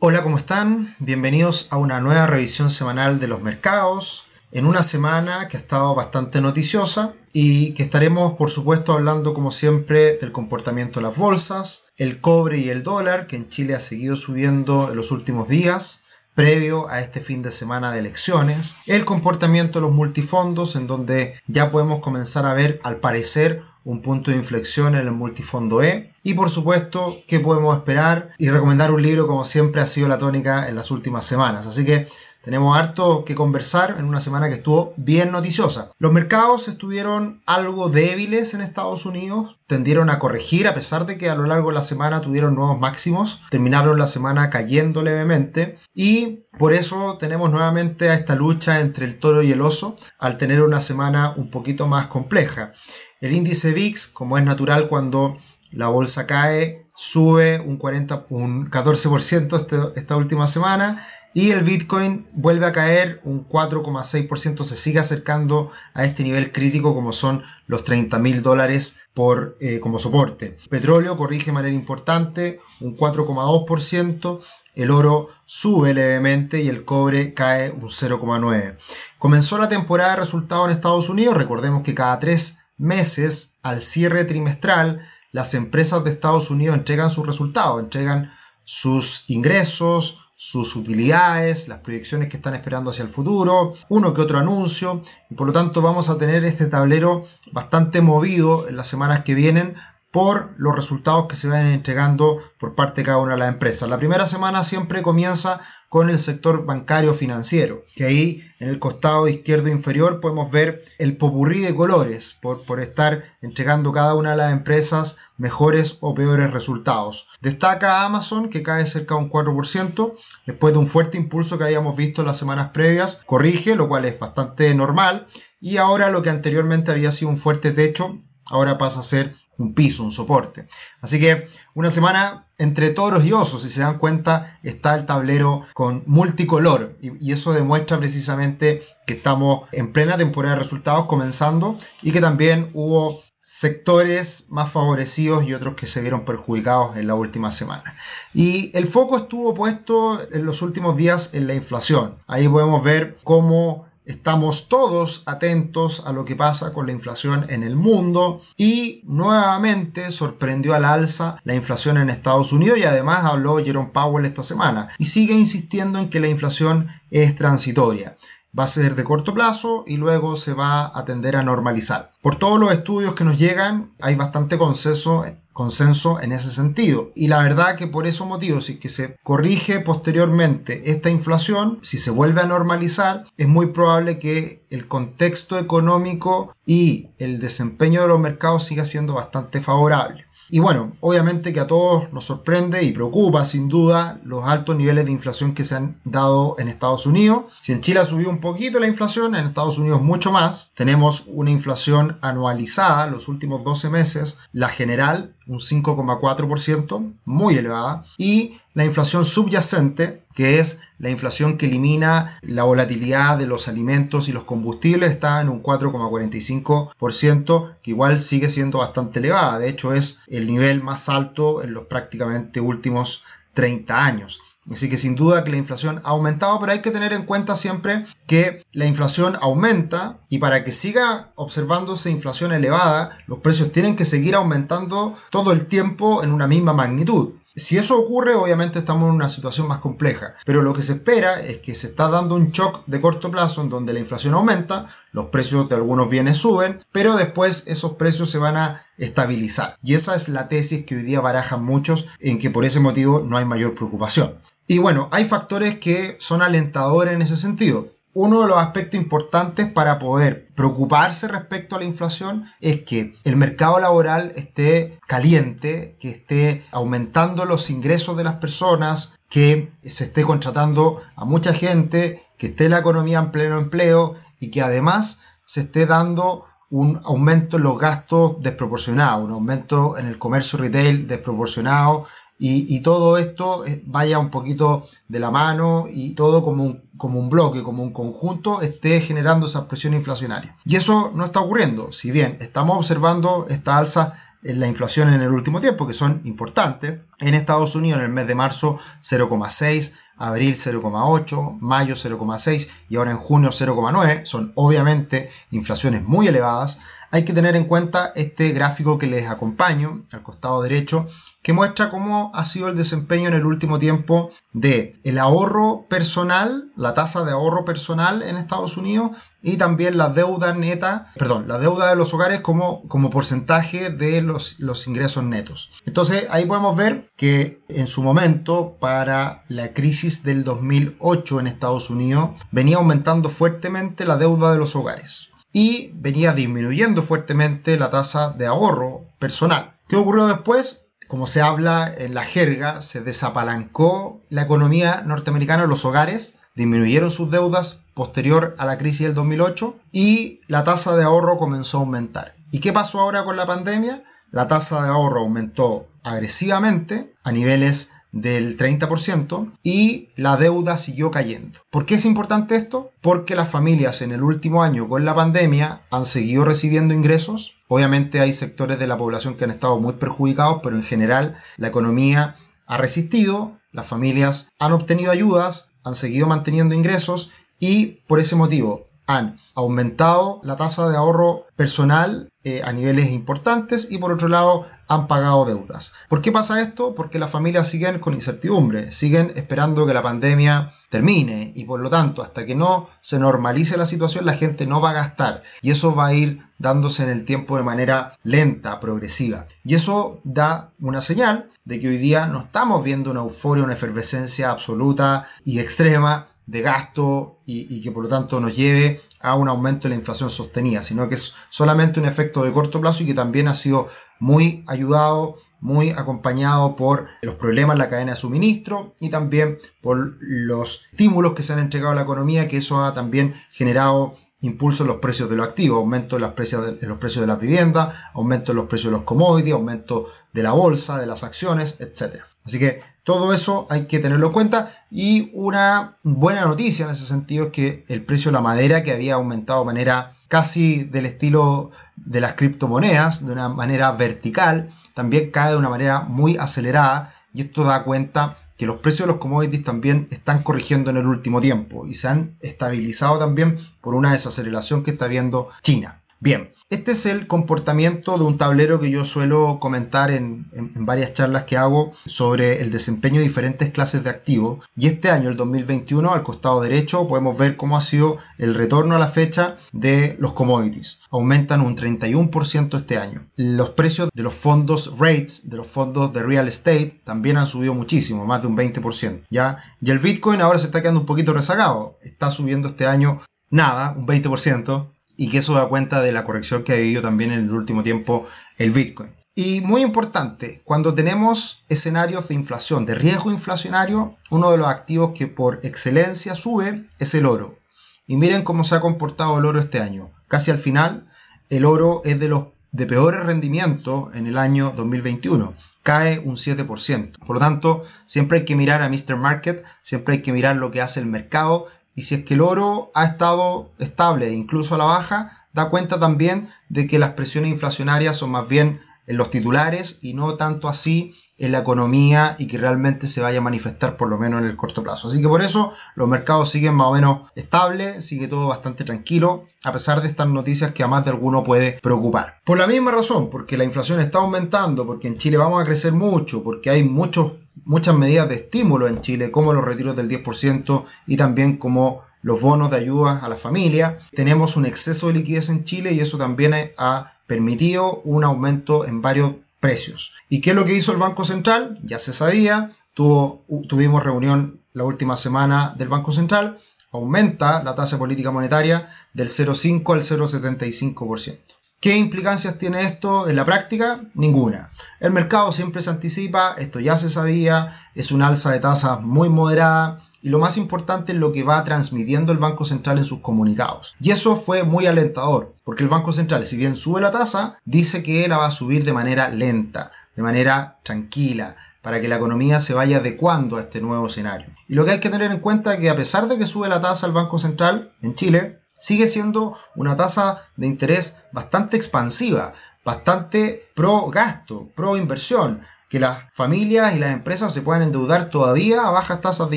Hola, ¿cómo están? Bienvenidos a una nueva revisión semanal de los mercados, en una semana que ha estado bastante noticiosa y que estaremos, por supuesto, hablando como siempre del comportamiento de las bolsas, el cobre y el dólar, que en Chile ha seguido subiendo en los últimos días, previo a este fin de semana de elecciones, el comportamiento de los multifondos, en donde ya podemos comenzar a ver, al parecer, un punto de inflexión en el multifondo E. Y por supuesto, qué podemos esperar y recomendar un libro como siempre ha sido la tónica en las últimas semanas. Así que tenemos harto que conversar en una semana que estuvo bien noticiosa. Los mercados estuvieron algo débiles en Estados Unidos, tendieron a corregir a pesar de que a lo largo de la semana tuvieron nuevos máximos, terminaron la semana cayendo levemente y por eso tenemos nuevamente a esta lucha entre el toro y el oso al tener una semana un poquito más compleja. El índice VIX, como es natural cuando la bolsa cae, sube un, 40, un 14% este, esta última semana y el Bitcoin vuelve a caer un 4,6%, se sigue acercando a este nivel crítico como son los 30 mil dólares por, eh, como soporte. Petróleo corrige de manera importante, un 4,2%. El oro sube levemente y el cobre cae un 0,9%. Comenzó la temporada de resultados en Estados Unidos. Recordemos que cada tres meses al cierre trimestral las empresas de Estados Unidos entregan sus resultados, entregan sus ingresos, sus utilidades, las proyecciones que están esperando hacia el futuro, uno que otro anuncio, y por lo tanto vamos a tener este tablero bastante movido en las semanas que vienen por los resultados que se van entregando por parte de cada una de las empresas. La primera semana siempre comienza con el sector bancario financiero, que ahí en el costado izquierdo inferior podemos ver el popurrí de colores por, por estar entregando cada una de las empresas mejores o peores resultados. Destaca Amazon que cae cerca de un 4% después de un fuerte impulso que habíamos visto en las semanas previas, corrige, lo cual es bastante normal, y ahora lo que anteriormente había sido un fuerte techo, ahora pasa a ser un piso, un soporte. Así que una semana entre toros y osos, si se dan cuenta, está el tablero con multicolor y, eso demuestra precisamente que estamos en plena temporada de resultados comenzando y que también hubo sectores más favorecidos y otros que se vieron perjudicados en la última semana. Y el foco estuvo puesto en los últimos días en la inflación. Ahí podemos ver cómo Estamos todos atentos a lo que pasa con la inflación en el mundo y nuevamente sorprendió al alza la inflación en Estados Unidos y además habló Jerome Powell esta semana y sigue insistiendo en que la inflación es transitoria va a ser de corto plazo y luego se va a tender a normalizar. Por todos los estudios que nos llegan, hay bastante consenso, consenso en ese sentido. Y la verdad que por esos motivos, si que se corrige posteriormente esta inflación, si se vuelve a normalizar, es muy probable que el contexto económico y el desempeño de los mercados siga siendo bastante favorable. Y bueno, obviamente que a todos nos sorprende y preocupa sin duda los altos niveles de inflación que se han dado en Estados Unidos. Si en Chile ha subido un poquito la inflación, en Estados Unidos mucho más. Tenemos una inflación anualizada los últimos 12 meses, la general un 5,4%, muy elevada, y la inflación subyacente, que es la inflación que elimina la volatilidad de los alimentos y los combustibles, está en un 4,45%, que igual sigue siendo bastante elevada, de hecho es el nivel más alto en los prácticamente últimos 30 años. Así que sin duda que la inflación ha aumentado, pero hay que tener en cuenta siempre que la inflación aumenta y para que siga observándose inflación elevada, los precios tienen que seguir aumentando todo el tiempo en una misma magnitud. Si eso ocurre, obviamente estamos en una situación más compleja, pero lo que se espera es que se está dando un shock de corto plazo en donde la inflación aumenta, los precios de algunos bienes suben, pero después esos precios se van a estabilizar. Y esa es la tesis que hoy día barajan muchos en que por ese motivo no hay mayor preocupación. Y bueno, hay factores que son alentadores en ese sentido. Uno de los aspectos importantes para poder preocuparse respecto a la inflación es que el mercado laboral esté caliente, que esté aumentando los ingresos de las personas, que se esté contratando a mucha gente, que esté la economía en pleno empleo y que además se esté dando un aumento en los gastos desproporcionado, un aumento en el comercio retail desproporcionado y, todo esto eh, vaya un poquito de la mano y todo como un, como un bloque, como un conjunto, esté generando esa presión inflacionaria. Y eso no está ocurriendo. Si bien estamos observando esta alza en la inflación en el último tiempo, que son importantes, En Estados Unidos en el mes de marzo 0,6, abril 0,8, mayo 0,6 y ahora en junio 0,9. Son obviamente inflaciones muy elevadas. Hay que tener en cuenta este gráfico que les acompaño al costado derecho que muestra cómo ha sido el desempeño en el último tiempo de el ahorro personal, la tasa de ahorro personal en Estados Unidos y también la deuda neta, perdón, la deuda de los hogares como, como porcentaje de los, los ingresos netos. Entonces ahí podemos ver que en su momento para la crisis del 2008 en Estados Unidos venía aumentando fuertemente la deuda de los hogares y venía disminuyendo fuertemente la tasa de ahorro personal. ¿Qué ocurrió después? Como se habla en la jerga, se desapalancó la economía norteamericana, los hogares disminuyeron sus deudas posterior a la crisis del 2008 y la tasa de ahorro comenzó a aumentar. ¿Y qué pasó ahora con la pandemia? La tasa de ahorro aumentó agresivamente a niveles del 30% y la deuda siguió cayendo. ¿Por qué es importante esto? Porque las familias en el último año con la pandemia han seguido recibiendo ingresos. Obviamente hay sectores de la población que han estado muy perjudicados, pero en general la economía ha resistido, las familias han obtenido ayudas, han seguido manteniendo ingresos y por ese motivo han aumentado la tasa de ahorro personal eh, a niveles importantes y por otro lado han pagado deudas. ¿Por qué pasa esto? Porque las familias siguen con incertidumbre, siguen esperando que la pandemia termine y por lo tanto hasta que no se normalice la situación la gente no va a gastar y eso va a ir dándose en el tiempo de manera lenta, progresiva. Y eso da una señal de que hoy día no estamos viendo una euforia, una efervescencia absoluta y extrema de gasto y, que por lo tanto nos lleve a un aumento de la inflación sostenida, sino que es solamente un efecto de corto plazo y que también ha sido muy ayudado, muy acompañado por los problemas en la cadena de suministro y también por los estímulos que se han entregado a la economía, que eso ha también generado impulso en los precios de los activos, aumento en de, los precios de las viviendas, aumento en los precios de los commodities, aumento de la bolsa, de las acciones, etc. Así que todo eso hay que tenerlo en cuenta y una buena noticia en ese sentido es que el precio de la madera que había aumentado de manera casi del estilo de las criptomonedas, de una manera vertical, también cae de una manera muy acelerada y esto da cuenta que los precios de los commodities también están corrigiendo en el último tiempo y se han estabilizado también por una desaceleración que está viendo China. Bien, este es el comportamiento de un tablero que yo suelo comentar en, varias charlas que hago sobre el desempeño de diferentes clases de activos. Y este año, el 2021, al costado derecho podemos ver cómo ha sido el retorno a la fecha de los commodities. Aumentan un 31% este año. Los precios de los fondos rates, de los fondos de real estate, también han subido muchísimo, más de un 20%. ¿ya? Y el Bitcoin ahora se está quedando un poquito rezagado. Está subiendo este año nada, un 20% y que eso da cuenta de la corrección que ha vivido también en el último tiempo el Bitcoin. Y muy importante, cuando tenemos escenarios de inflación, de riesgo inflacionario, uno de los activos que por excelencia sube es el oro. Y miren cómo se ha comportado el oro este año. Casi al final, el oro es de los de peores rendimientos en el año 2021 cae un 7%. Por lo tanto, siempre hay que mirar a Mr. Market, siempre hay que mirar lo que hace el mercado y si es que el oro ha estado estable, incluso a la baja, da cuenta también de que las presiones inflacionarias son más bien en los titulares y no tanto así en la economía y que realmente se vaya a manifestar por lo menos en el corto plazo. Así que por eso los mercados siguen más o menos estables, sigue todo bastante tranquilo, a pesar de estas noticias que a más de alguno puede preocupar. Por la misma razón, porque la inflación está aumentando, porque en Chile vamos a crecer mucho, porque hay muchos muchas medidas de estímulo en Chile, como los retiros del 10% y también como los bonos de ayuda a la familia. Tenemos un exceso de liquidez en Chile y eso también ha permitido un aumento en varios precios. ¿Y qué es lo que hizo el Banco Central? Ya se sabía, tuvo, tuvimos reunión la última semana del Banco Central, aumenta la tasa política monetaria del 0,5 al 0,75%. ¿Qué implicancias tiene esto en la práctica? Ninguna. El mercado siempre se anticipa, esto ya se sabía, es un alza de tasas muy moderada y lo más importante es lo que va transmitiendo el Banco Central en sus comunicados. Y eso fue muy alentador, porque el Banco Central, si bien sube la tasa, dice que la va a subir de manera lenta, de manera tranquila, para que la economía se vaya adecuando a este nuevo escenario. Y lo que hay que tener en cuenta es que a pesar de que sube la tasa el Banco Central en Chile, sigue siendo una tasa de interés bastante expansiva, bastante pro gasto, pro inversión. Que las familias y las empresas se puedan endeudar todavía a bajas tasas de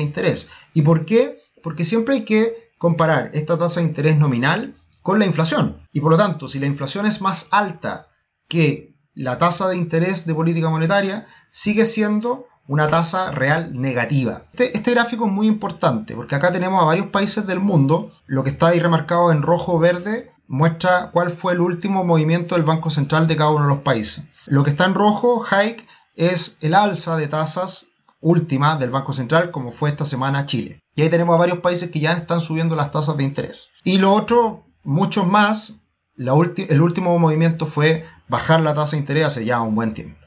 interés. ¿Y por qué? Porque siempre hay que comparar esta tasa de interés nominal con la inflación. Y por lo tanto, si la inflación es más alta que la tasa de interés de política monetaria, sigue siendo una tasa real negativa. Este, este, gráfico es muy importante porque acá tenemos a varios países del mundo. Lo que está ahí remarcado en rojo o verde muestra cuál fue el último movimiento del Banco Central de cada uno de los países. Lo que está en rojo, hike, es el alza de tasas última del Banco Central, como fue esta semana Chile. Y ahí tenemos a varios países que ya están subiendo las tasas de interés. Y lo otro, muchos más, el último movimiento fue bajar la tasa de interés hace ya un buen tiempo.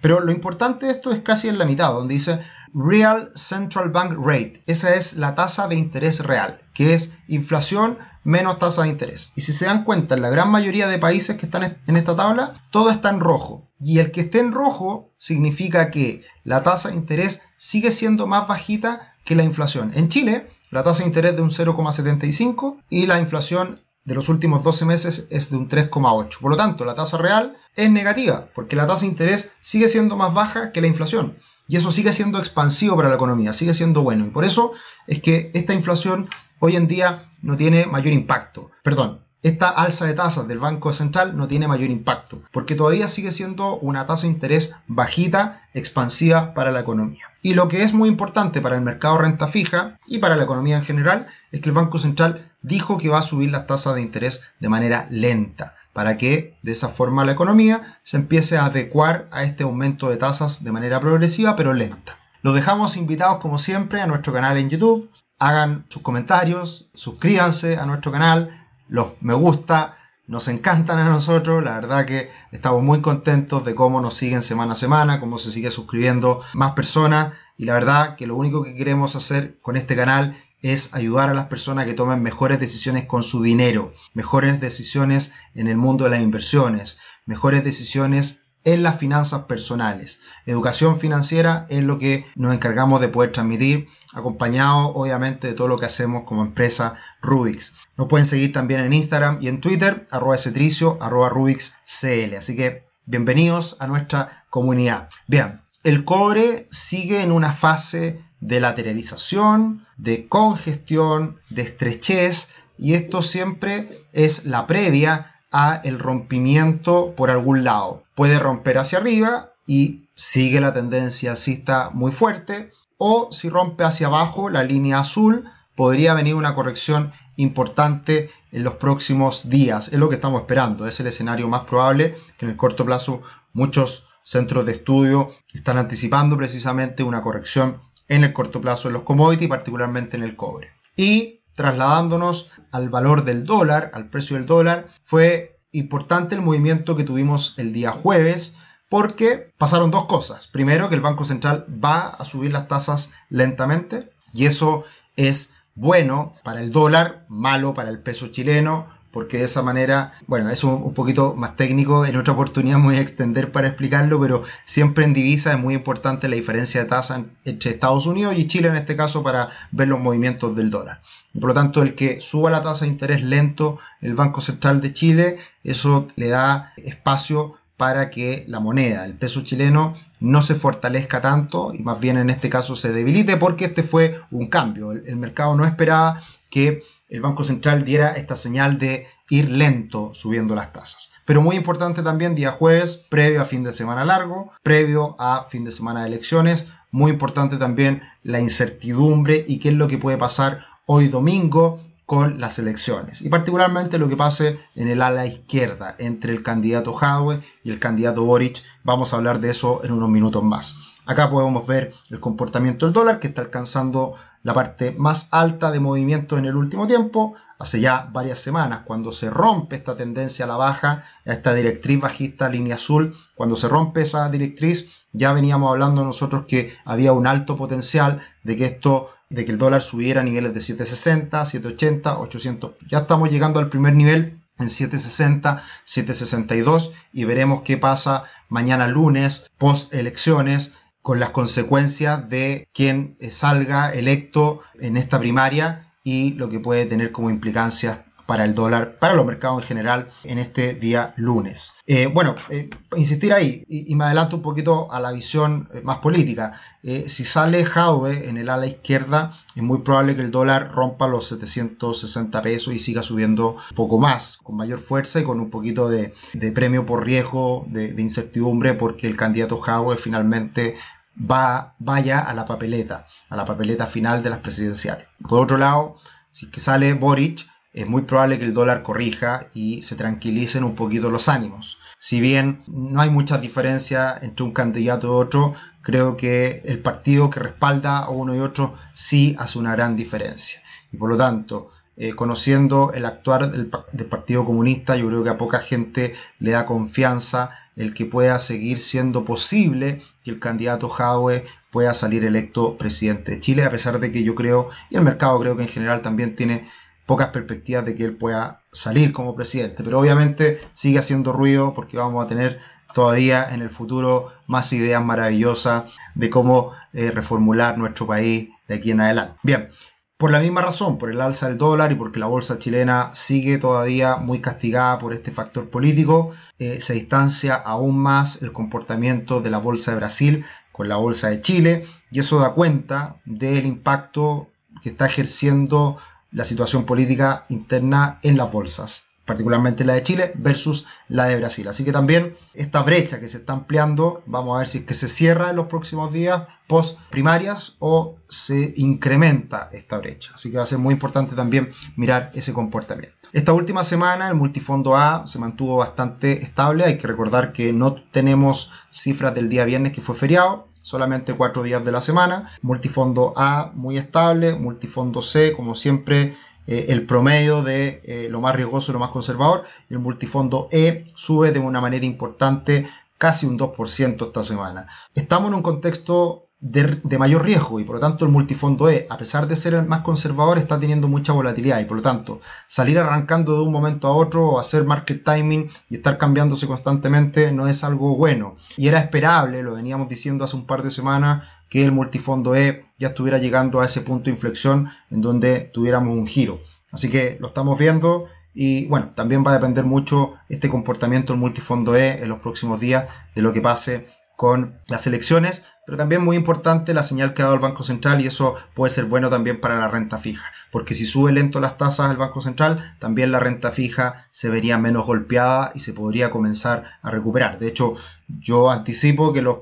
Pero lo importante de esto es casi en la mitad, donde dice Real Central Bank Rate. Esa es la tasa de interés real, que es inflación menos tasa de interés. Y si se dan cuenta, en la gran mayoría de países que están en esta tabla, todo está en rojo. Y el que esté en rojo significa que la tasa de interés sigue siendo más bajita que la inflación. En Chile, la tasa de interés de un 0,75 y la inflación de los últimos 12 meses es de un 3,8. Por lo tanto, la tasa real es negativa, porque la tasa de interés sigue siendo más baja que la inflación. Y eso sigue siendo expansivo para la economía, sigue siendo bueno. Y por eso es que esta inflación hoy en día no tiene mayor impacto. Perdón, esta alza de tasas del Banco Central no tiene mayor impacto, porque todavía sigue siendo una tasa de interés bajita, expansiva para la economía. Y lo que es muy importante para el mercado renta fija y para la economía en general es que el Banco Central dijo que va a subir las tasas de interés de manera lenta para que de esa forma la economía se empiece a adecuar a este aumento de tasas de manera progresiva pero lenta. Los dejamos invitados como siempre a nuestro canal en YouTube. Hagan sus comentarios, suscríbanse a nuestro canal, los me gusta, nos encantan a nosotros, la verdad que estamos muy contentos de cómo nos siguen semana a semana, cómo se sigue suscribiendo más personas y la verdad que lo único que queremos hacer con este canal es ayudar a las personas que tomen mejores decisiones con su dinero, mejores decisiones en el mundo de las inversiones, mejores decisiones en las finanzas personales. Educación financiera es lo que nos encargamos de poder transmitir, acompañado obviamente de todo lo que hacemos como empresa Rubix. Nos pueden seguir también en Instagram y en Twitter, arroba cetricio, arroba RubixCL. Así que bienvenidos a nuestra comunidad. Bien, el cobre sigue en una fase de lateralización, de congestión, de estrechez, y esto siempre es la previa el rompimiento por algún lado. Puede romper hacia arriba y sigue la tendencia alcista muy fuerte, o si rompe hacia abajo la línea azul, podría venir una corrección importante en los próximos días. Es lo que estamos esperando, es el escenario más probable que en el corto plazo muchos centros de estudio están anticipando precisamente una corrección en el corto plazo en los commodities, particularmente en el cobre. Y trasladándonos al valor del dólar, al precio del dólar, fue importante el movimiento que tuvimos el día jueves porque pasaron dos cosas. Primero, que el Banco Central va a subir las tasas lentamente y eso es bueno para el dólar, malo para el peso chileno, porque de esa manera, bueno, es un, poquito más técnico, en otra oportunidad voy a extender para explicarlo, pero siempre en divisa es muy importante la diferencia de tasa entre Estados Unidos y Chile en este caso para ver los movimientos del dólar. Por lo tanto, el que suba la tasa de interés lento el Banco Central de Chile, eso le da espacio para que la moneda, el peso chileno, no se fortalezca tanto y más bien en este caso se debilite porque este fue un cambio. el mercado no esperaba que el Banco Central diera esta señal de ir lento subiendo las tasas. Pero muy importante también día jueves, previo a fin de semana largo, previo a fin de semana de elecciones, muy importante también la incertidumbre y qué es lo que puede pasar hoy domingo con las elecciones y particularmente lo que pase en el ala izquierda entre el candidato Hadwe y el candidato Boric. Vamos a hablar de eso en unos minutos más. Acá podemos ver el comportamiento del dólar que está alcanzando la parte más alta de movimiento en el último tiempo, hace ya varias semanas, cuando se rompe esta tendencia a la baja, esta directriz bajista, línea azul, cuando se rompe esa directriz, ya veníamos hablando nosotros que había un alto potencial de que esto, de que el dólar subiera a niveles de 760, 780, 800. Ya estamos llegando al primer nivel en 760, 762 y veremos qué pasa mañana lunes, post elecciones, con las consecuencias de quien salga electo en esta primaria y lo que puede tener como implicancias para el dólar, para los mercados en general en este día lunes. Eh, bueno, eh, insistir ahí y, me adelanto un poquito a la visión eh, más política. si sale Jaude en el ala izquierda, es muy probable que el dólar rompa los 760 pesos y siga subiendo poco más, con mayor fuerza y con un poquito de, premio por riesgo, de, incertidumbre, porque el candidato Jaude finalmente va, vaya a la papeleta, a la papeleta final de las presidenciales. Por otro lado, si que sale Boric, es muy probable que el dólar corrija y se tranquilicen un poquito los ánimos. Si bien no hay mucha diferencia entre un candidato y otro, creo que el partido que respalda a uno y otro sí hace una gran diferencia. Y por lo tanto, eh, conociendo el actuar del, Partido Comunista, yo creo que a poca gente le da confianza el que pueda seguir siendo posible que el candidato Jaue pueda salir electo presidente de Chile, a pesar de que yo creo, y el mercado creo que en general también tiene pocas perspectivas de que él pueda salir como presidente. Pero obviamente sigue haciendo ruido porque vamos a tener todavía en el futuro más ideas maravillosas de cómo eh, reformular nuestro país de aquí en adelante. Bien, por la misma razón, por el alza del dólar y porque la bolsa chilena sigue todavía muy castigada por este factor político, eh, se distancia aún más el comportamiento de la bolsa de Brasil con la bolsa de Chile y eso da cuenta del impacto que está ejerciendo la situación política interna en las bolsas, particularmente la de Chile versus la de Brasil. Así que también esta brecha que se está ampliando, vamos a ver si es que se cierra en los próximos días post primarias o se incrementa esta brecha. Así que va a ser muy importante también mirar ese comportamiento. Esta última semana el multifondo A se mantuvo bastante estable. Hay que recordar que no tenemos cifras del día viernes que fue feriado solamente cuatro días de la semana. Multifondo A muy estable, multifondo C como siempre eh, el promedio de eh, lo más riesgoso y lo más conservador. Y el multifondo E sube de una manera importante casi un 2% esta semana. Estamos en un contexto de, mayor riesgo y por lo tanto el multifondo E, a pesar de ser el más conservador, está teniendo mucha volatilidad y por lo tanto salir arrancando de un momento a otro o hacer market timing y estar cambiándose constantemente no es algo bueno. Y era esperable, lo veníamos diciendo hace un par de semanas, que el multifondo E ya estuviera llegando a ese punto de inflexión en donde tuviéramos un giro. Así que lo estamos viendo y bueno, también va a depender mucho este comportamiento del multifondo E en los próximos días de lo que pase con las elecciones, pero también muy importante la señal que ha dado el Banco Central y eso puede ser bueno también para la renta fija, porque si sube lento las tasas del Banco Central, también la renta fija se vería menos golpeada y se podría comenzar a recuperar. De hecho, yo anticipo que los,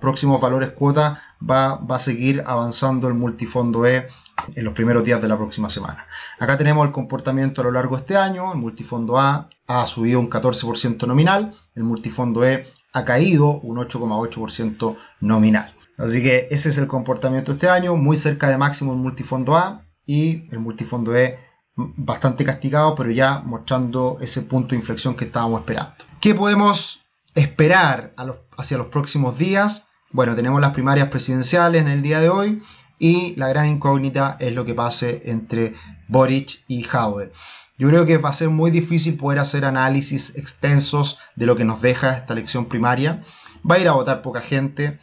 próximos valores cuota va, va a seguir avanzando el multifondo E en los primeros días de la próxima semana. Acá tenemos el comportamiento a lo largo de este año. El multifondo A ha subido un 14% nominal, el multifondo E ha caído un 8,8% nominal. Así que ese es el comportamiento este año, muy cerca de máximo el multifondo A y el multifondo E bastante castigado, pero ya mostrando ese punto de inflexión que estábamos esperando. ¿Qué podemos esperar hacia los próximos días? Bueno, tenemos las primarias presidenciales en el día de hoy y la gran incógnita es lo que pase entre Boric y Howard. Yo creo que va a ser muy difícil poder hacer análisis extensos de lo que nos deja esta elección primaria. Va a ir a votar poca gente.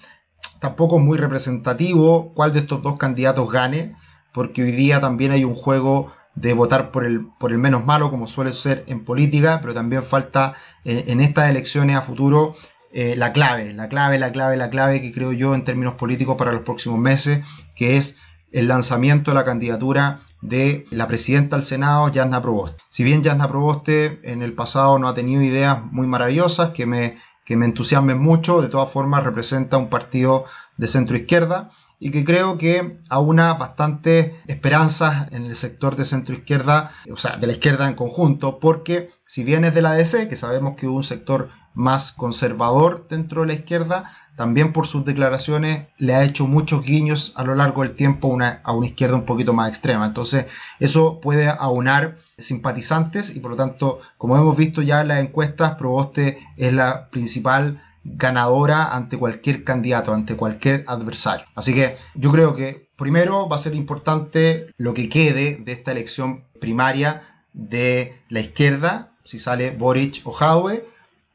Tampoco es muy representativo cuál de estos dos candidatos gane, porque hoy día también hay un juego de votar por el, por el menos malo, como suele ser en política, pero también falta eh, en estas elecciones a futuro eh, la clave, la clave, la clave, la clave que creo yo en términos políticos para los próximos meses, que es el lanzamiento de la candidatura de la presidenta del Senado, Jasna Proboste. Si bien Jasna Proboste en el pasado no ha tenido ideas muy maravillosas que me, que me entusiasmen mucho, de todas formas representa un partido de centro izquierda y que creo que aúna bastante esperanzas en el sector de centro izquierda, o sea, de la izquierda en conjunto, porque si bien es de la DC, que sabemos que hubo un sector más conservador dentro de la izquierda, también por sus declaraciones le ha hecho muchos guiños a lo largo del tiempo una, a una izquierda un poquito más extrema. Entonces eso puede aunar simpatizantes y por lo tanto, como hemos visto ya en las encuestas, Proboste es la principal ganadora ante cualquier candidato, ante cualquier adversario. Así que yo creo que primero va a ser importante lo que quede de esta elección primaria de la izquierda, si sale Boric o Jaue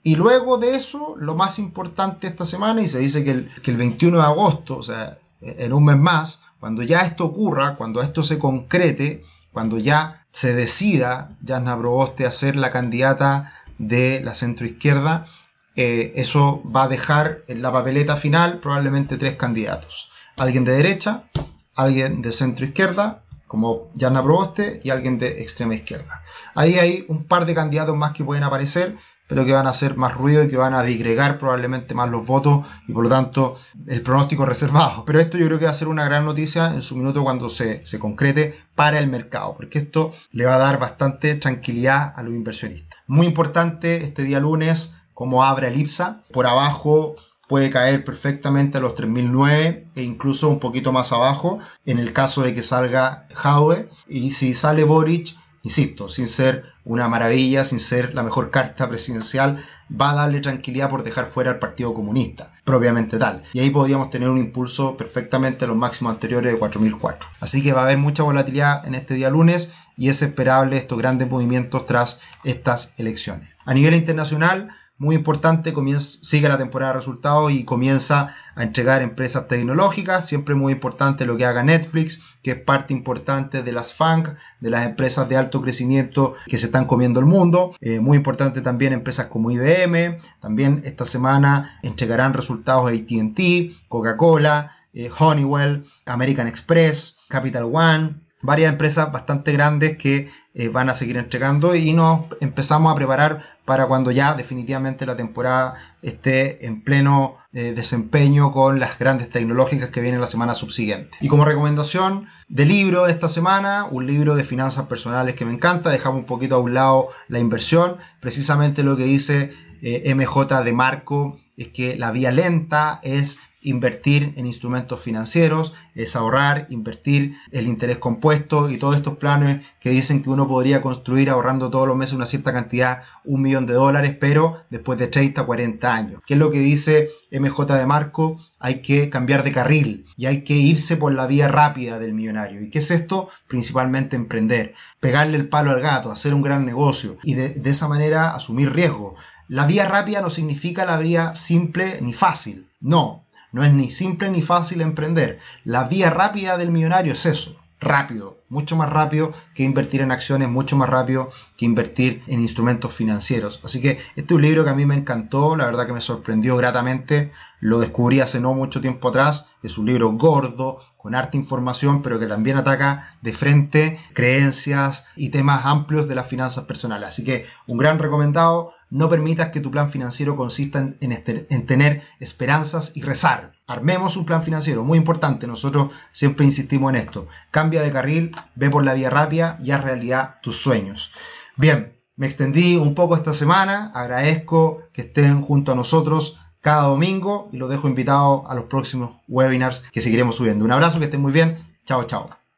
y luego de eso, lo más importante esta semana, y se dice que el, que el 21 de agosto, o sea, en un mes más, cuando ya esto ocurra, cuando esto se concrete, cuando ya se decida Jasna Proboste a ser la candidata de la centroizquierda, eh, eso va a dejar en la papeleta final probablemente tres candidatos. Alguien de derecha, alguien de centro izquierda, como Jasna Proboste, y alguien de extrema izquierda. Ahí hay un par de candidatos más que pueden aparecer, pero que van a hacer más ruido y que van a digregar probablemente más los votos y por lo tanto el pronóstico reservado. Pero esto yo creo que va a ser una gran noticia en su minuto cuando se, se concrete para el mercado, porque esto le va a dar bastante tranquilidad a los inversionistas. Muy importante este día lunes, como abre el IPSA. Por abajo puede caer perfectamente a los 3009 e incluso un poquito más abajo en el caso de que salga Howe. Y si sale Boric, insisto, sin ser una maravilla, sin ser la mejor carta presidencial, va a darle tranquilidad por dejar fuera al Partido Comunista, propiamente tal. Y ahí podríamos tener un impulso perfectamente a los máximos anteriores de 4004. Así que va a haber mucha volatilidad en este día lunes y es esperable estos grandes movimientos tras estas elecciones. A nivel internacional, muy importante, comienza, sigue la temporada de resultados y comienza a entregar empresas tecnológicas, siempre muy importante lo que haga Netflix, que es parte importante de las FANG, de las empresas de alto crecimiento que se están comiendo el mundo, eh, muy importante también empresas como IBM, también esta semana entregarán resultados ATT, Coca-Cola, eh, Honeywell, American Express, Capital One, varias empresas bastante grandes que eh, van a seguir entregando y nos empezamos a preparar para cuando ya definitivamente la temporada esté en pleno eh, desempeño con las grandes tecnológicas que vienen la semana subsiguiente. Y como recomendación de libro de esta semana, un libro de finanzas personales que me encanta, dejamos un poquito a un lado la inversión, precisamente lo que dice eh, MJ de Marco es que la vía lenta es invertir en instrumentos financieros, es ahorrar, invertir el interés compuesto y todos estos planes que dicen que uno podría construir ahorrando todos los meses una cierta cantidad, un millón de dólares, pero después de 30, 40 años. ¿Qué es lo que dice MJ de Marco? Hay que cambiar de carril y hay que irse por la vía rápida del millonario. ¿Y qué es esto? Principalmente emprender, pegarle el palo al gato, hacer un gran negocio y de, de esa manera asumir riesgo. La vía rápida no significa la vía simple ni fácil. No, no es ni simple ni fácil emprender. La vía rápida del millonario es eso, rápido, mucho más rápido que invertir en acciones, mucho más rápido que invertir en instrumentos financieros. Así que este es un libro que a mí me encantó, la verdad que me sorprendió gratamente, lo descubrí hace no mucho tiempo atrás, es un libro gordo, con harta información, pero que también ataca de frente creencias y temas amplios de las finanzas personales. Así que un gran recomendado, no permitas que tu plan financiero consista en, este, en, tener esperanzas y rezar. Armemos un plan financiero, muy importante, nosotros siempre insistimos en esto. Cambia de carril, ve por la vía rápida y haz realidad tus sueños. Bien, me extendí un poco esta semana, agradezco que estén junto a nosotros cada domingo y los dejo invitados a los próximos webinars que seguiremos subiendo. Un abrazo, que estén muy bien. Chao, chao.